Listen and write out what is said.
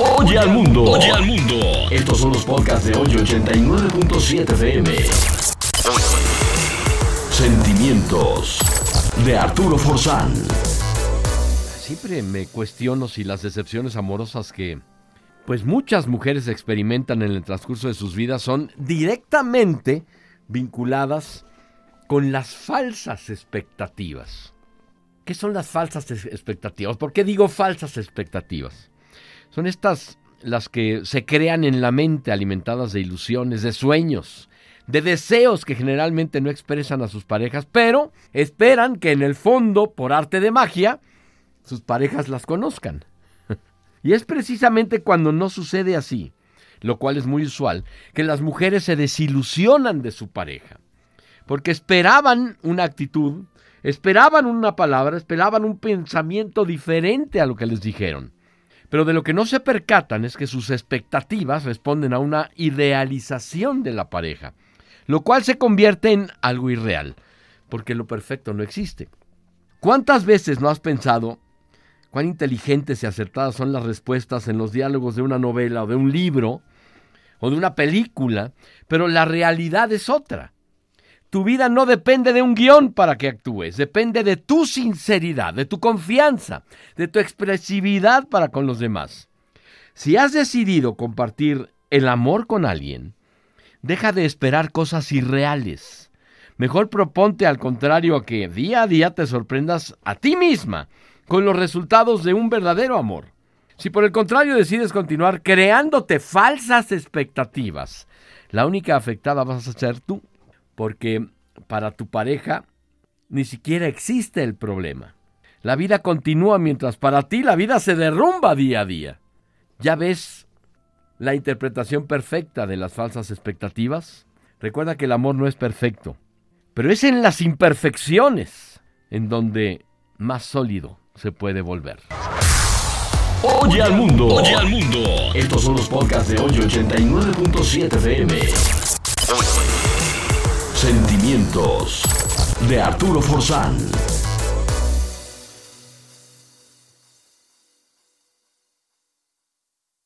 Oye al mundo. Oye al mundo. Estos son los podcasts de hoy 89.7 FM. Sentimientos de Arturo Forzán. Siempre me cuestiono si las decepciones amorosas que pues muchas mujeres experimentan en el transcurso de sus vidas son directamente vinculadas con las falsas expectativas. ¿Qué son las falsas expectativas? ¿Por qué digo falsas expectativas? Son estas las que se crean en la mente alimentadas de ilusiones, de sueños, de deseos que generalmente no expresan a sus parejas, pero esperan que en el fondo, por arte de magia, sus parejas las conozcan. y es precisamente cuando no sucede así, lo cual es muy usual, que las mujeres se desilusionan de su pareja, porque esperaban una actitud, esperaban una palabra, esperaban un pensamiento diferente a lo que les dijeron. Pero de lo que no se percatan es que sus expectativas responden a una idealización de la pareja, lo cual se convierte en algo irreal, porque lo perfecto no existe. ¿Cuántas veces no has pensado cuán inteligentes y acertadas son las respuestas en los diálogos de una novela o de un libro o de una película, pero la realidad es otra? Tu vida no depende de un guion para que actúes, depende de tu sinceridad, de tu confianza, de tu expresividad para con los demás. Si has decidido compartir el amor con alguien, deja de esperar cosas irreales. Mejor proponte al contrario a que día a día te sorprendas a ti misma con los resultados de un verdadero amor. Si por el contrario decides continuar creándote falsas expectativas, la única afectada vas a ser tú porque para tu pareja ni siquiera existe el problema. La vida continúa mientras para ti la vida se derrumba día a día. ¿Ya ves la interpretación perfecta de las falsas expectativas? Recuerda que el amor no es perfecto, pero es en las imperfecciones en donde más sólido se puede volver. Oye al mundo. Oye al mundo. Estos son los podcasts de hoy 89.7 FM. Sentimientos de Arturo Forzán.